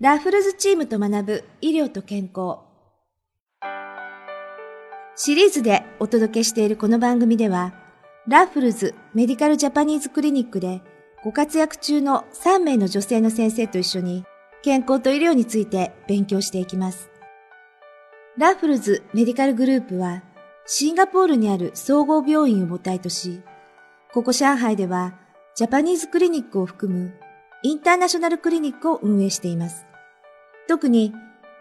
ラフルズチームと学ぶ医療と健康。シリーズでお届けしているこの番組では、ラフルズメディカルジャパニーズクリニックでご活躍中の3名の女性の先生と一緒に健康と医療について勉強していきます。ラフルズメディカルグループはシンガポールにある総合病院を母体とし、ここ上海ではジャパニーズクリニックを含むインターナショナルクリニックを運営しています。特に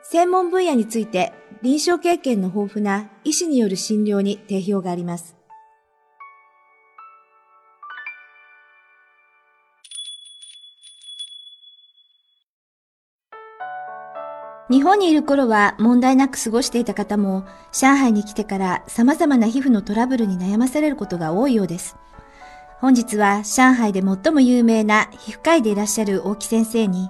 専門分野について臨床経験の豊富な医師による診療に定評があります。日本にいる頃は問題なく過ごしていた方も、上海に来てから様々な皮膚のトラブルに悩まされることが多いようです。本日は上海で最も有名な皮膚科医でいらっしゃる大木先生に、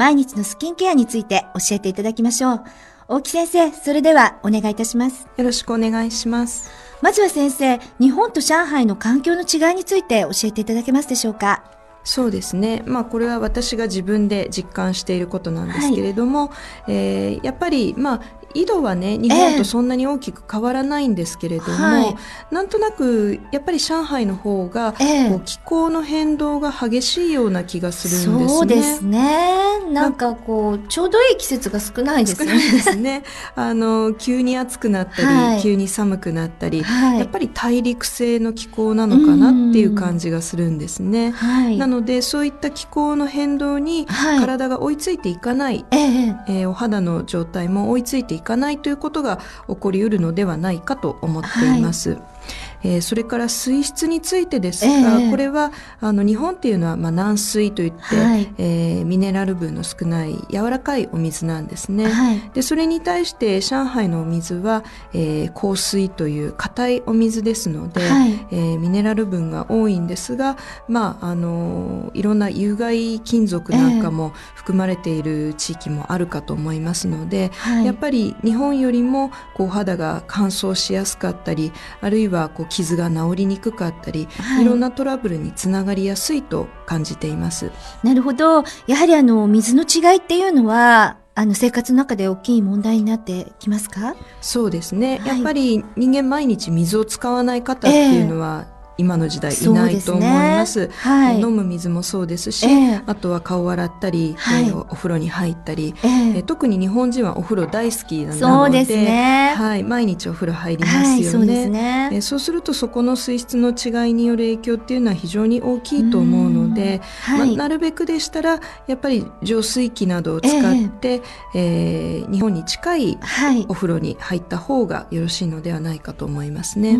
毎日のスキンケアについて教えていただきましょう。大木先生、それではお願いいたします。よろしくお願いします。まずは先生、日本と上海の環境の違いについて教えていただけますでしょうか？そうですね、まあ、これは私が自分で実感していることなんですけれども、はい、えー、やっぱり、まあ、緯度はね日本とそんなに大きく変わらないんですけれども、えーはい、なんとなくやっぱり上海の方が、えー、気候の変動が激しいような気がするんですね。そうですね。なんかこうちょうどいい季節が少ないですね。ですね。あの急に暑くなったり、はい、急に寒くなったり、はい、やっぱり大陸性の気候なのかなっていう感じがするんですね。なのでそういった気候の変動に体が追いついていかない、えー、えー、お肌の状態も追いついていいかないということが起こりうるのではないかと思っています。はいえー、それから水質についてですが、えー、これはあの日本っていうのは、まあ、軟水といって、はい、えー、ミネラル分の少ない柔らかいお水なんですね。はい、でそれに対して上海のお水は、えー、硬水という硬いお水ですので、はい、えー、ミネラル分が多いんですが、まああのいろんな有害金属なんかも含まれている地域もあるかと思いますので、やっぱり日本よりもこう肌が乾燥しやすかったりあるいはこう傷が治りにくかったり、はい、いろんなトラブルにつながりやすいと感じています。なるほど。やはりあの、水の違いっていうのは、あの生活の中で大きい問題になってきますか？そうですね、はい、やっぱり人間毎日水を使わない方っていうのは、えー今の時代いないと思います。すねはい、飲む水もそうですし、えー、あとは顔を洗ったり、はい、お風呂に入ったり、えー、特に日本人はお風呂大好きなので、そうですね、はい、毎日お風呂入りますよね。はい、そうですね、えー、そうするとそこの水質の違いによる影響っていうのは非常に大きいと思うので、まあ、なるべくでしたらやっぱり浄水器などを使って、えー、えー、日本に近いお風呂に入った方がよろしいのではないかと思いますね。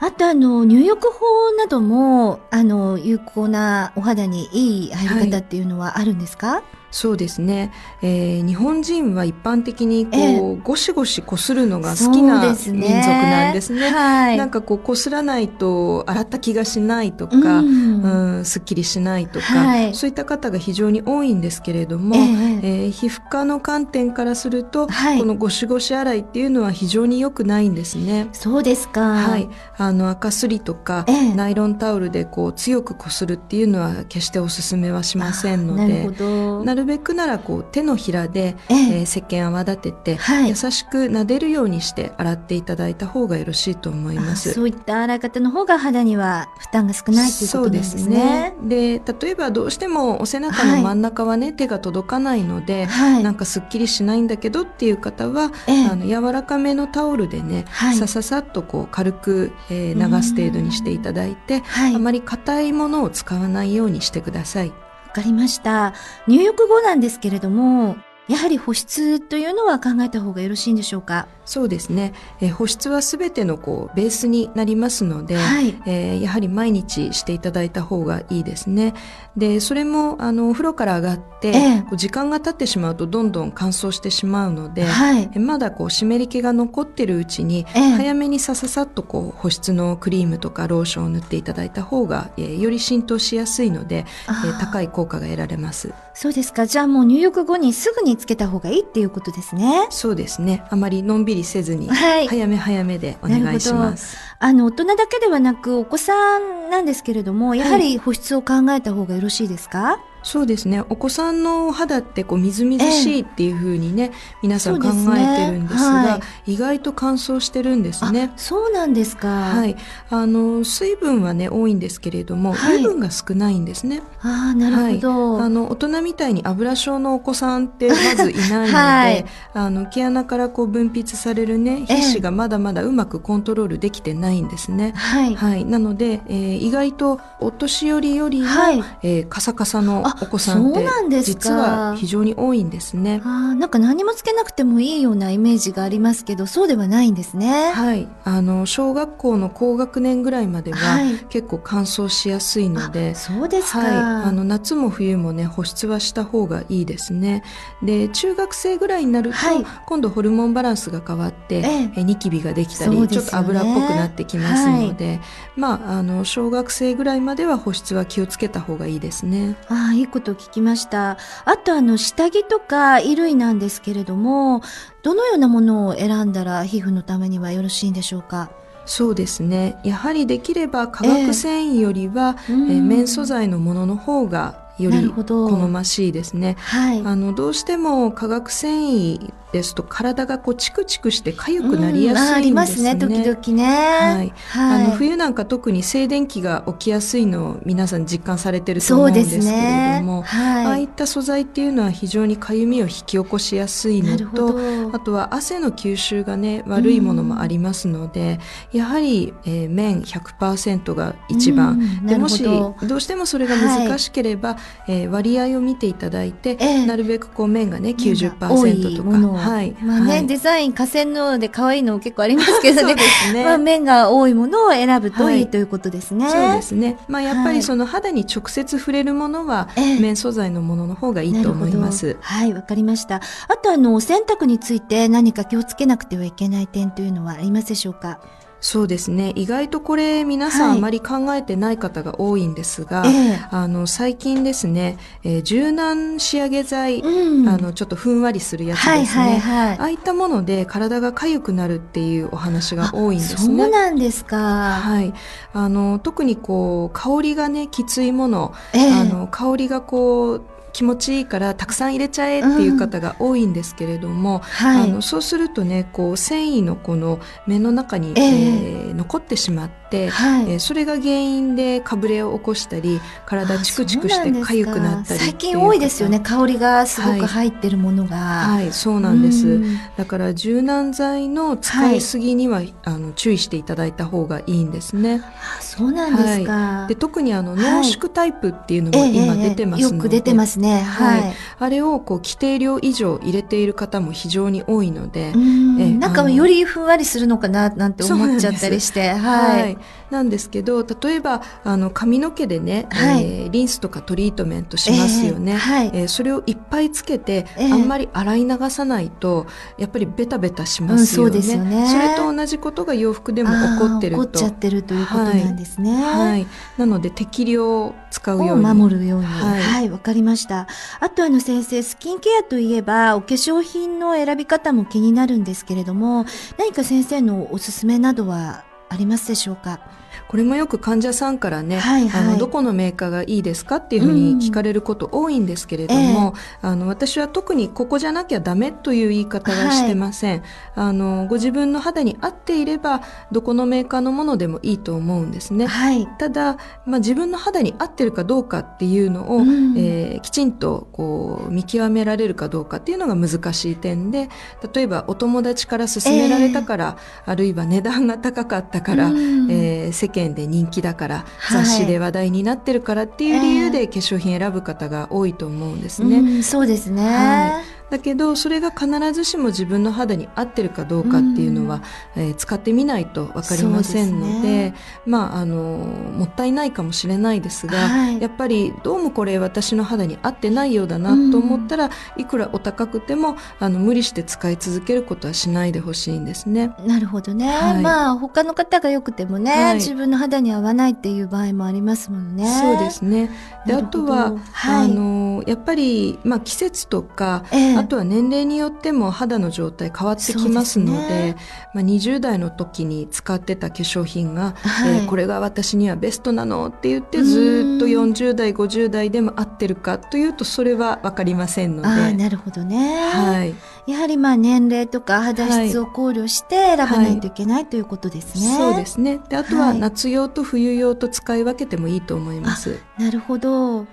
あとあの入浴法なども、あの、有効なお肌にいい入り方っていうのはあるんですか、はいそうですね、えー、日本人は一般的にこう、えー、ゴシゴシこするのが好きな民族なんですね。すねはい、なんかこうこすらないと洗った気がしないとか、うん、うんすっきりしないとか、はい、そういった方が非常に多いんですけれども、えー、えー、皮膚科の観点からすると、はい、このゴシゴシ洗いっていうのは非常に良くないんですね。そうですか。はい、あの赤すりとか、えー、ナイロンタオルでこう強くこするっていうのは決してお勧めはしませんので、なるほど。なるるべくならこう手のひらで、えー、えー、石鹸泡立てて、はい、優しく撫でるようにして洗っていただいた方がよろしいと思います。そういった洗い方の方が肌には負担が少ないということですね。で、ね、例えばどうしてもお背中の真ん中はね、はい、手が届かないので、はい、なんかすっきりしないんだけどっていう方は、えー、あの柔らかめのタオルでね、はい、さささっとこう軽く、えー、流す程度にしていただいて、あまり硬いものを使わないようにしてください。かりました。入浴後なんですけれども、やはり保湿というのは考えた方がよろしいんでしょうか？そうですね、え保湿はすべてのこうベースになりますので、はい、えー、やはり毎日していただいた方がいいですね。でそれもあのお風呂から上がって、えこう時間が経ってしまうとどんどん乾燥してしまうので、はい、えまだこう湿り気が残ってるうちに、え早めにさささっとこう保湿のクリームとかローションを塗っていただいた方が、えー、より浸透しやすいので、えー、高い効果が得られます。そうですか。じゃあもう入浴後にすぐにつけた方がいいっていうことですね。そうですね。あまりのんびりりせずに、はい、早め早めでお願いします。あの、大人だけではなく、お子さんなんですけれども、やはり保湿を考えた方がよろしいですか、はいそうですね。お子さんの肌ってこうみずみずしいっていうふうにね、え皆さん考えてるんですが、ねはい、意外と乾燥してるんですね。そうなんですか。はい。あの水分はね多いんですけれども、はい、油分が少ないんですね。あなるほど、はい、あの大人みたいに油症のお子さんってまずいないので、はい、あの毛穴からこう分泌されるね皮脂がまだまだうまくコントロールできてないんですね、はい、はい、なので、えー、意外とお年寄りよりも、はい、えー、カサカサのお子さんって実は非常に多いんですね。あなんか何もつけなくてもいいようなイメージがありますけどそうではないんですね。はい。あの小学校の高学年ぐらいまでは、はい、結構乾燥しやすいのでそうですか、はい、あの夏も冬もね保湿はした方がいいですね。で中学生ぐらいになると、はい、今度ホルモンバランスが変わって、ええ、ニキビができたり、ね、ちょっと油っぽくなってきますので、まああの小学生ぐらいまでは保湿は気をつけた方がいいですね。ああいいこと聞きました。あとあの下着とか衣類なんですけれども、どのようなものを選んだら皮膚のためにはよろしいんでしょうか？そうですね。やはりできれば化学繊維よりは、えー、えー、綿素材のものの方がより好ましいですね。はい、あのどうしても化学繊維ですと体がこうチクチクして痒くなりやすいんですね。うん、ありますね時々ね。はい。はい、あの冬なんか特に静電気が起きやすいのを皆さん実感されてると思うんですけれども、ねはい、ああいった素材っていうのは非常に痒みを引き起こしやすいのと、あとは汗の吸収がね悪いものもありますので、うん、やはり、えー、綿100%が一番。うん、でもしどうしてもそれが難しければ、はい、えー、割合を見ていただいて、えー、なるべくこう綿がね90%とか。はい。まあね、はい、デザイン河川ので可愛いの結構ありますけどね。ねまあ面が多いものを選ぶといい、ということですね。そうですね。まあやっぱりその肌に直接触れるものは、綿素材のものの方がいいと思います。はい、わかりました。あとあの、お洗濯について何か気をつけなくてはいけない点というのはありますでしょうか？そうですね。意外とこれ皆さんあまり考えてない方が多いんですが、はい、あの最近ですね、えー、柔軟仕上げ剤、うん、あのちょっとふんわりするやつですね、はいはいはい、ああいったもので体が痒くなるっていうお話が多いんですね。そうなんですか。はい。あの特にこう香りがねきついもの、えー、あの香りがこう気持ちいいからたくさん入れちゃえっていう方が多いんですけれども、うん。はい、あのそうするとねこう繊維のこの目の中に、えー、えー、残ってしまって、はい、えー、それが原因でかぶれを起こしたり体チクチクして痒くなったり最近多いですよね。香りがすごく入ってるものが、はい、はい、そうなんです、だから柔軟剤の使いすぎには、あの注意していただいた方がいいんですね。あそうなんですか、で特にあの濃縮タイプっていうのも今出てますので、よく出てますね。ね。はい。はい、あれをこう規定量以上入れている方も非常に多いので、えなんかよりふんわりするのかななんて思っちゃったりして、はい、はい。なんですけど、例えばあの髪の毛でね、はい、えー、リンスとかトリートメントしますよね。えー、はい、えー、それをいっぱいつけて、えー、あんまり洗い流さないとやっぱりベタベタしますよね。うん、そよね。それと同じことが洋服でも起こってると。起こっちゃってるということなんですね。はい。はい、なので適量使うように。守るように。はい、わ、はい、かりました。。あとあの先生、スキンケアといえば、お化粧品の選び方も気になるんですけれども、何か先生のおすすめなどはありますでしょうか？これもよく患者さんからね、はいはい、あのどこのメーカーがいいですかっていうふうに聞かれること多いんですけれども、うん、あの私は特にここじゃなきゃダメという言い方はしてません、はい、あのご自分の肌に合っていればどこのメーカーのものでもいいと思うんですね、はい、ただ、まあ、自分の肌に合ってるかどうかっていうのを、うん、えー、きちんとこう見極められるかどうかっていうのが難しい点で例えばお友達から勧められたから、えー、あるいは値段が高かったから、うん、えー、世間で人気だから、はい、雑誌で話題になってるからっていう理由で化粧品選ぶ方が多いと思うんですね。えー、そうですね、はいだけどそれが必ずしも自分の肌に合ってるかどうかっていうのは、うん、えー、使ってみないと分かりませんので、ね、まああのもったいないかもしれないですが、はい、やっぱりどうもこれ私の肌に合ってないようだなと思ったら、うん、いくらお高くてもあの無理して使い続けることはしないでほしいんですね。なるほどね。はい、まあ他の方が良くてもね、はい、自分の肌に合わないっていう場合もありますもんね。そうですね。であとは、あのやっぱりまあ季節とか、えーえ、あとは年齢によっても肌の状態変わってきますので、ね、まあ、20代の時に使ってた化粧品が、はい、えー、これが私にはベストなのって言ってずっと40代50代でも合ってるかというとそれは分かりませんので。あなるほどね、はい、やはりまあ年齢とか肌質を考慮して選ばないといけない、はい、ということですね。そうですね。であとは夏用と冬用と使い分けてもいいと思います。なるほど。わ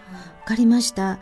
かりました。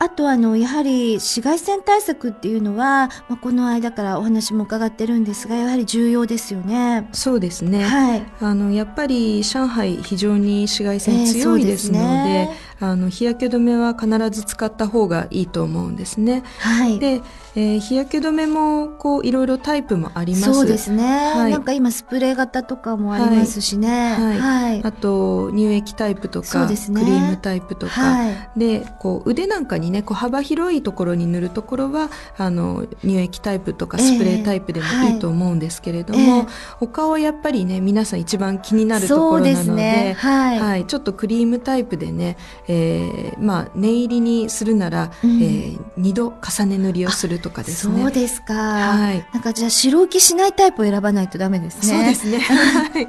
あとあの、やはり紫外線対策っていうのは、まあ、この間からお話も伺ってるんですが、やはり重要ですよね。そうですね。はい。あの、やっぱり上海非常に紫外線強いですので、えー、あの、日焼け止めは必ず使った方がいいと思うんですね。はい。で、えー、日焼け止めもこういろいろタイプもあります。そうですね。はい、なんか今スプレー型とかもありますしね。はい。はい、あと乳液タイプとか、ね、クリームタイプとか、はい、でこう腕なんかにねこう幅広いところに塗るところはあの乳液タイプとかスプレータイプでもいいと思うんですけれども、えーはい、他はやっぱりね皆さん一番気になるところなので、ね、はい、はい、ちょっとクリームタイプでね、えー、まあ念入りにするなら、うん、えー、2度重ね塗りをするととかですね。そうですか。はい。なんかじゃあ白浮きしないタイプを選ばないとダメですね。そうですね。はい。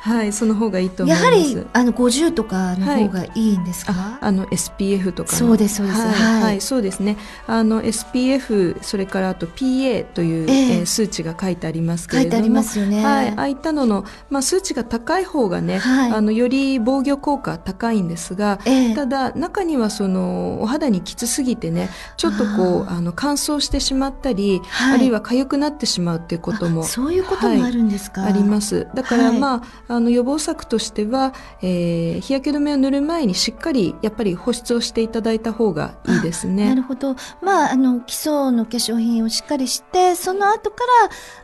はい、その方がいいと思います。やはりあの50とかの方がいいんですか？はい、ああの SPF とかそうですそうです。はい、はい、はい、そうですね。あの SPF それからあと PA という、えー、えー、数値が書いてありますけれども、書いてありますよね。はい。ああいったののまあ数値が高い方がね、はい、あのより防御効果高いんですが、えー、ただ中にはそのお肌にきつすぎてね、ちょっとこうあの乾燥してしまったり、はい、あるいは痒くなってしまうっていうこともそういうこともあるんですか、はい、あります。だから、まああの予防策としては、えー、日焼け止めを塗る前にしっかりやっぱり保湿をしていただいた方がいいですね。なるほど。まああの基礎の化粧品をしっかりしてその後か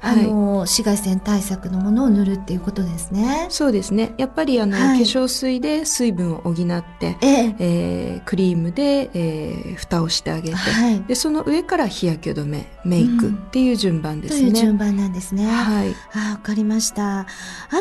らあの、紫外線対策のものを塗るっていうことですね。そうですね。やっぱりあの、化粧水で水分を補って、えええー、クリームで、えー、蓋をしてあげて、でその上から日焼け止めめメイクっていう順番ですね。うん、という順番なんですね。はい。あ、わかりました。あ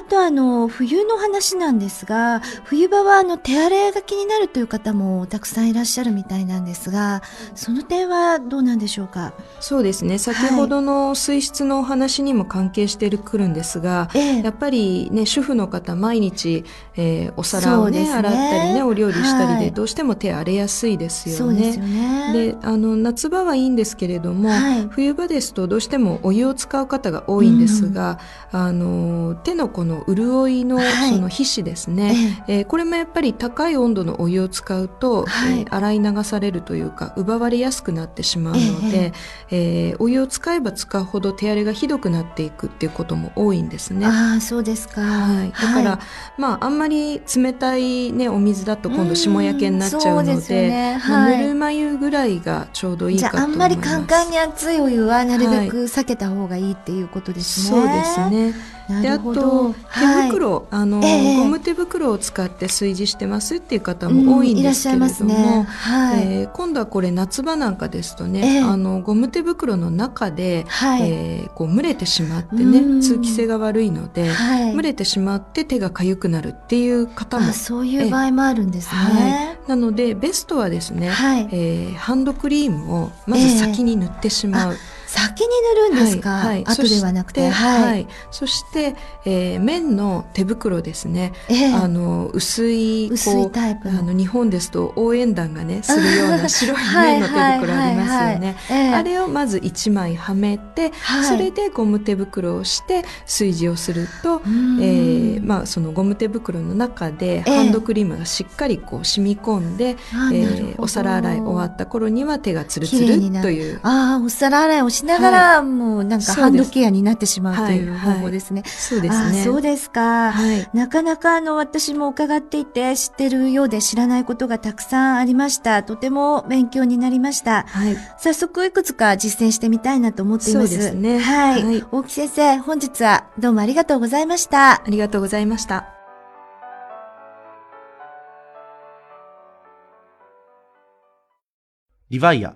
とあの、冬の話なんですが、冬場はあの、手荒れが気になるという方もたくさんいらっしゃるみたいなんですが、その点はどうなんでしょうか？そうですね。先ほどの水質のお話にも関係してくるんですが、やっぱりね、主婦の方毎日、えー、お皿をね、ね洗ったりね、お料理したりで、どうしても手荒れやすいですよね。そうですよね。で、あの、夏場はいいんですけれども、はい、冬場ですとどうしてもお湯を使う方が多いんですが、うん、あの手のこの潤いのその皮脂ですね、はい、えー、これもやっぱり高い温度のお湯を使うと、はい、えー、洗い流されるというか奪われやすくなってしまうので、えー、えー、お湯を使えば使うほど手荒れがひどくなっていくっていうことも多いんですね。あそうですか、はい、だから、まああんまり冷たい、ね、お水だと今度霜焼けになっちゃうので、ね。はい、ぬるま湯ぐらいがちょうどいいかと思います。じゃああんまりカンカンに熱いお湯はなるべく避けた方がいいっていうことですね。はい、そうですね。であと手袋、はい、あの、えー、ゴム手袋を使って炊事してますっていう方も多いんですけれども、うんね。はい、えー、今度はこれ夏場なんかですとね、えー、あのゴム手袋の中で、はい、えー、こう蒸れてしまってね通気性が悪いので、はい、蒸れてしまって手が痒くなるっていう方もそういう場合もあるんですね。なのでベストはですね、はい、えー、ハンドクリームをまず先に塗ってしまう。えー先に塗るんですか、はい、後ではなくて？はい、そして、えー、綿の手袋ですね、えー、あの薄い薄いタイプあの日本ですと応援団がねするような 白い綿の手袋ありますよね。あれをまず1枚はめて、はい、それでゴム手袋をして炊事をすると、えー、まあ、そのゴム手袋の中でハンドクリームがしっかりこう染み込んで、えー、お皿洗い終わった頃には手がつるつる。という。ああお皿洗いをしながら、もうなんかハンドケアになってしまうという方法ですね。そうですね。そうですか。なかなかあの私も伺っていて知ってるようで知らないことがたくさんありました。とても勉強になりました。はい、早速いくつか実践してみたいなと思っています。そうですね。はい。はい、大木先生、本日はどうもありがとうございました。ありがとうございました。リヴァイア